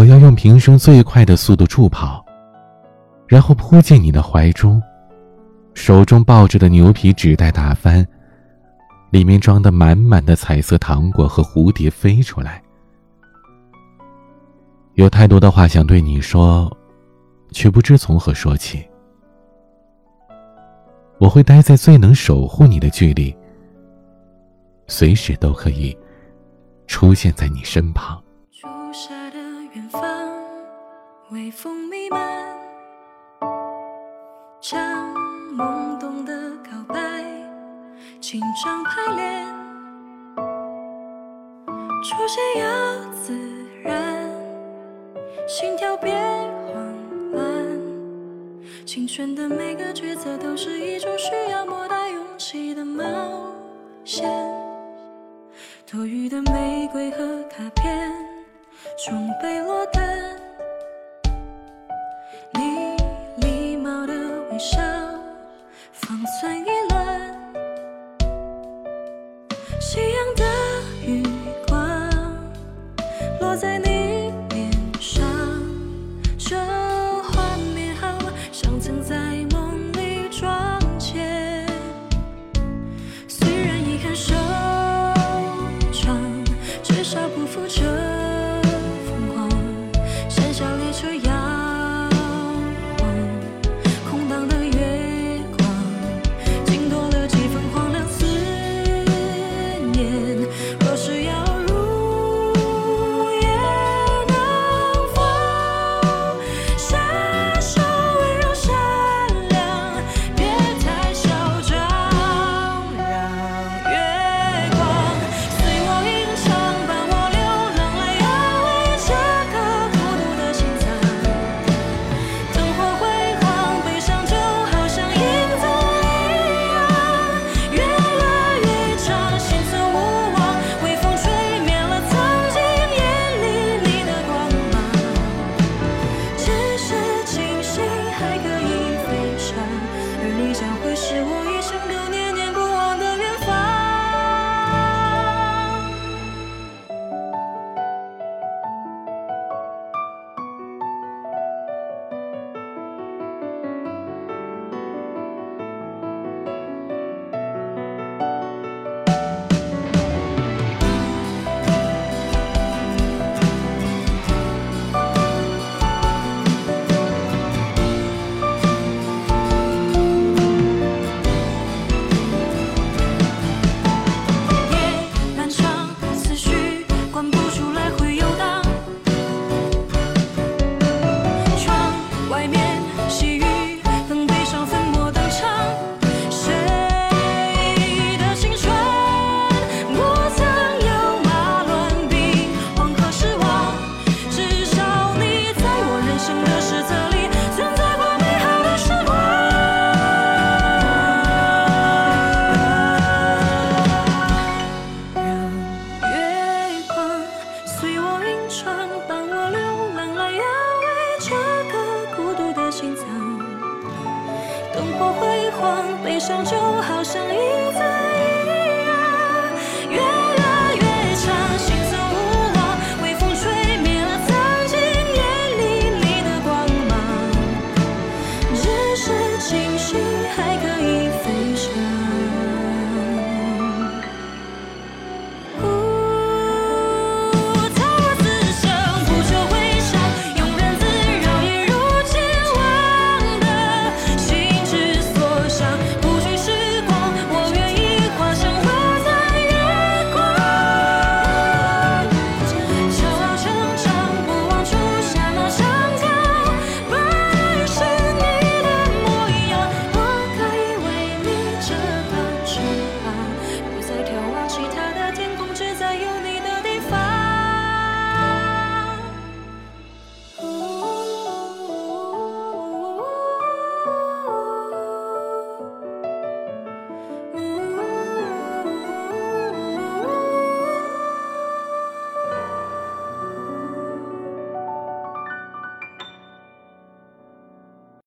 我要用平生最快的速度助跑，然后扑进你的怀中，手中抱着的牛皮纸袋打翻，里面装的满满的彩色糖果和蝴蝶飞出来。有太多的话想对你说，却不知从何说起。我会待在最能守护你的距离，随时都可以出现在你身旁。远方，微风弥漫，将懵懂的告白紧张排练，出现要自然。心跳别慌乱，青春的每个抉择都是一种需要莫大勇气的冒险。多余的玫瑰和卡片，终被落单。或辉煌，悲伤就好像印在。